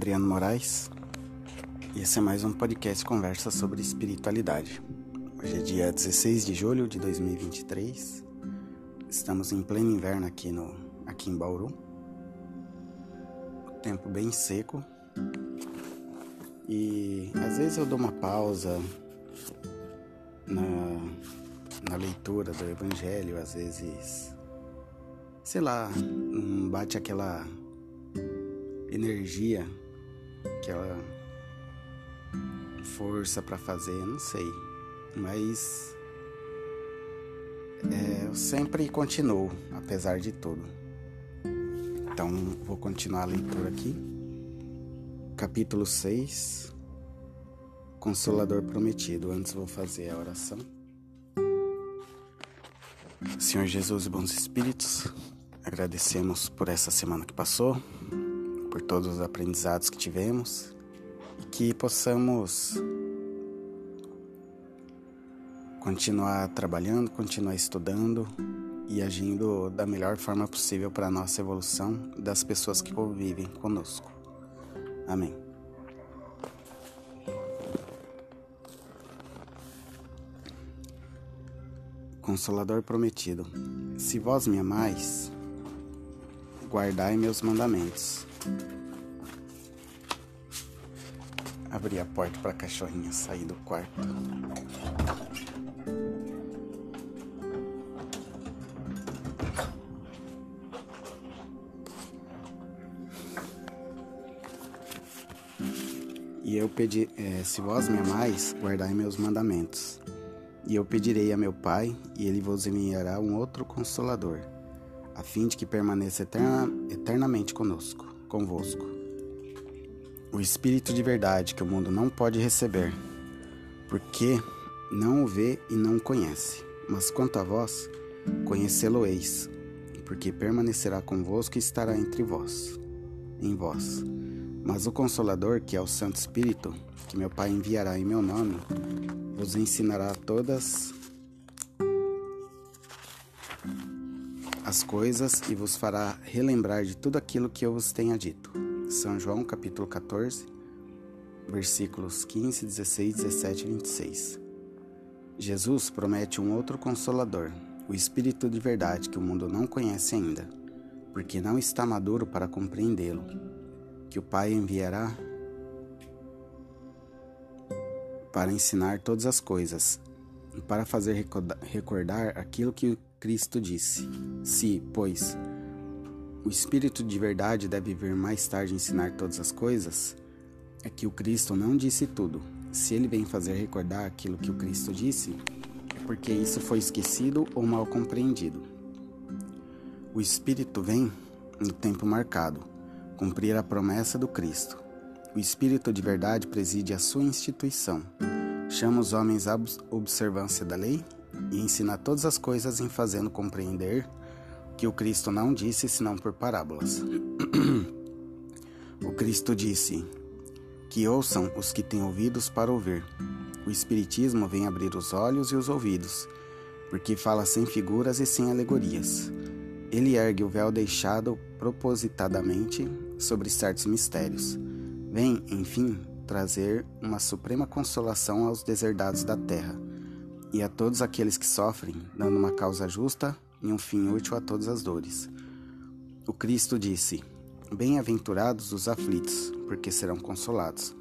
Adriano Moraes e esse é mais um podcast conversa sobre espiritualidade. Hoje é dia 16 de julho de 2023. Estamos em pleno inverno aqui no aqui em Bauru. tempo bem seco. E às vezes eu dou uma pausa na, na leitura do evangelho, às vezes sei lá, bate aquela energia, aquela força para fazer, não sei. Mas é, eu sempre continuo, apesar de tudo. Então vou continuar a leitura aqui. Capítulo 6 Consolador Prometido. Antes vou fazer a oração. Senhor Jesus e bons espíritos, agradecemos por essa semana que passou, por todos os aprendizados que tivemos e que possamos continuar trabalhando, continuar estudando e agindo da melhor forma possível para a nossa evolução das pessoas que convivem conosco. Amém. Consolador prometido, se vós me amais, guardai meus mandamentos. Abri a porta para a cachorrinha sair do quarto. E eu pedi, é, se vós me amais, guardai meus mandamentos. E eu pedirei a meu Pai, e ele vos enviará um outro consolador a fim de que permaneça eterna, eternamente conosco, convosco. O Espírito de verdade que o mundo não pode receber, porque não o vê e não o conhece. Mas quanto a vós, conhecê-lo-eis, porque permanecerá convosco e estará entre vós, em vós. Mas o Consolador, que é o Santo Espírito, que meu Pai enviará em meu nome, vos ensinará todas as coisas e vos fará relembrar de tudo aquilo que eu vos tenha dito. São João capítulo 14, versículos 15, 16, 17 e 26. Jesus promete um outro consolador, o Espírito de verdade que o mundo não conhece ainda, porque não está maduro para compreendê-lo, que o Pai enviará para ensinar todas as coisas para fazer recordar aquilo que Cristo disse: Se, pois, o Espírito de verdade deve vir mais tarde ensinar todas as coisas, é que o Cristo não disse tudo. Se ele vem fazer recordar aquilo que o Cristo disse, é porque isso foi esquecido ou mal compreendido. O Espírito vem no tempo marcado, cumprir a promessa do Cristo. O Espírito de verdade preside a sua instituição, chama os homens à observância da lei e ensina todas as coisas em fazendo compreender que o Cristo não disse senão por parábolas. o Cristo disse: Que ouçam os que têm ouvidos para ouvir. O Espiritismo vem abrir os olhos e os ouvidos, porque fala sem figuras e sem alegorias. Ele ergue o véu deixado propositadamente sobre certos mistérios. Vem, enfim, trazer uma suprema consolação aos deserdados da terra e a todos aqueles que sofrem, dando uma causa justa e um fim útil a todas as dores. O Cristo disse: Bem-aventurados os aflitos, porque serão consolados.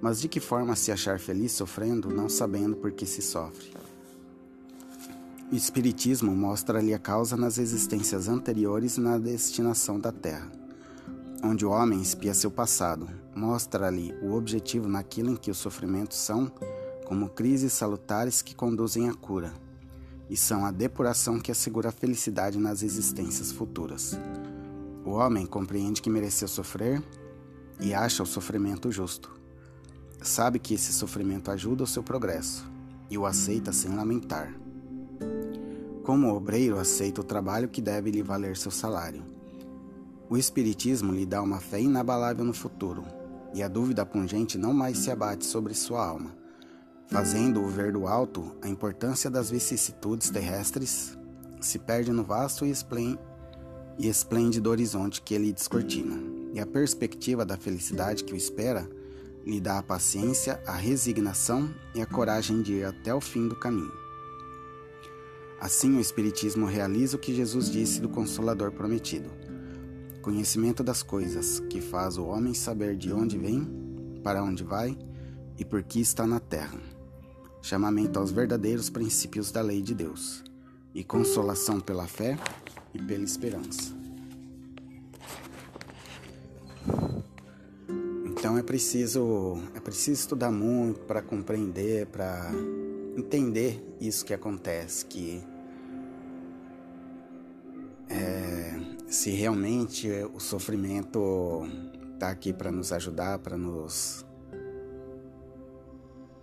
Mas de que forma se achar feliz sofrendo, não sabendo por que se sofre? O Espiritismo mostra-lhe a causa nas existências anteriores e na destinação da Terra, onde o homem espia seu passado, mostra-lhe o objetivo naquilo em que os sofrimentos são como crises salutares que conduzem à cura, e são a depuração que assegura a felicidade nas existências futuras. O homem compreende que mereceu sofrer e acha o sofrimento justo. Sabe que esse sofrimento ajuda o seu progresso e o aceita sem lamentar. Como o obreiro aceita o trabalho que deve lhe valer seu salário. O Espiritismo lhe dá uma fé inabalável no futuro, e a dúvida pungente não mais se abate sobre sua alma fazendo-o ver do alto a importância das vicissitudes terrestres, se perde no vasto e esplêndido horizonte que ele descortina. e a perspectiva da felicidade que o espera lhe dá a paciência, a resignação e a coragem de ir até o fim do caminho. Assim, o Espiritismo realiza o que Jesus disse do Consolador prometido: conhecimento das coisas, que faz o homem saber de onde vem, para onde vai e por que está na terra. Chamamento aos verdadeiros princípios da lei de Deus, e consolação pela fé e pela esperança. Então é preciso é preciso estudar muito para compreender, para entender isso que acontece, que é, se realmente o sofrimento está aqui para nos ajudar, para nos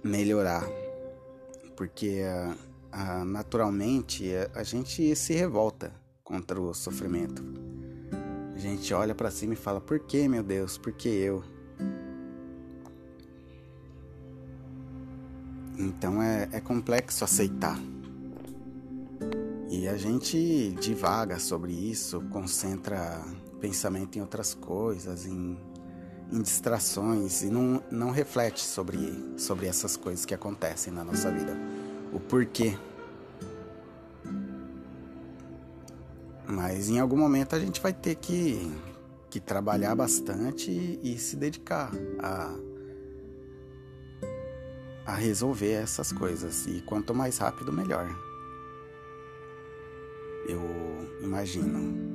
melhorar, porque naturalmente a gente se revolta contra o sofrimento. A gente olha para cima e fala: por que, meu Deus? Por que eu? Então é, é complexo aceitar. E a gente divaga sobre isso, concentra pensamento em outras coisas, em, em distrações e não, não reflete sobre, sobre essas coisas que acontecem na nossa vida. O porquê. Mas em algum momento a gente vai ter que, que trabalhar bastante e, e se dedicar a a resolver essas coisas. E quanto mais rápido, melhor. Eu imagino.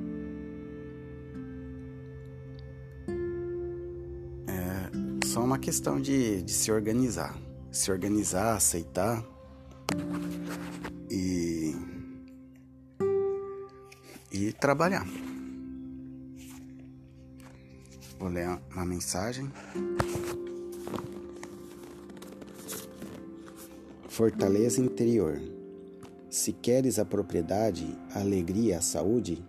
Uma questão de, de se organizar. Se organizar, aceitar e, e trabalhar. Vou ler uma mensagem. Fortaleza interior. Se queres a propriedade, a alegria, a saúde,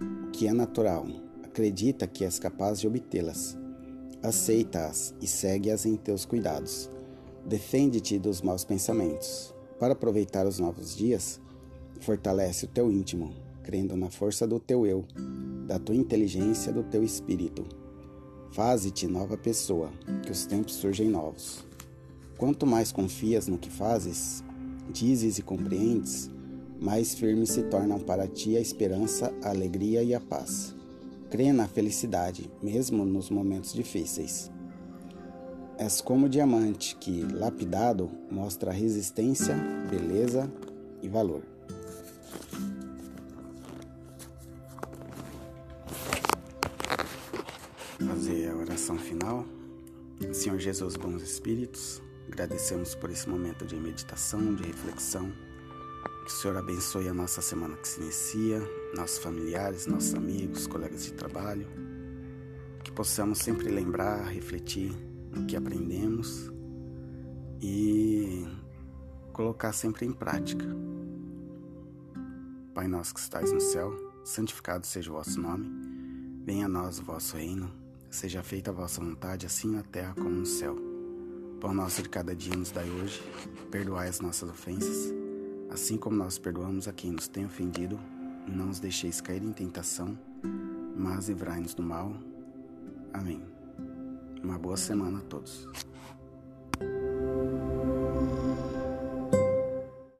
o que é natural, acredita que és capaz de obtê-las. Aceita-as e segue-as em teus cuidados. Defende-te dos maus pensamentos. Para aproveitar os novos dias, fortalece o teu íntimo, crendo na força do teu eu, da tua inteligência, do teu espírito. Faze-te nova pessoa, que os tempos surgem novos. Quanto mais confias no que fazes, dizes e compreendes, mais firmes se tornam para ti a esperança, a alegria e a paz. Crê na felicidade, mesmo nos momentos difíceis. És como o diamante que, lapidado, mostra resistência, beleza e valor. Fazer a oração final. Senhor Jesus, bons espíritos, Agradecemos por esse momento de meditação, de reflexão. Que o Senhor abençoe a nossa semana que se inicia, nossos familiares, nossos amigos, colegas de trabalho. Que possamos sempre lembrar, refletir no que aprendemos e colocar sempre em prática. Pai nosso que estais no céu, santificado seja o vosso nome. Venha a nós o vosso reino. Seja feita a vossa vontade, assim na terra como no céu. Pão nosso de cada dia nos dai hoje, perdoai as nossas ofensas, assim como nós perdoamos a quem nos tem ofendido, não nos deixeis cair em tentação, mas livrai-nos do mal. Amém. Uma boa semana a todos.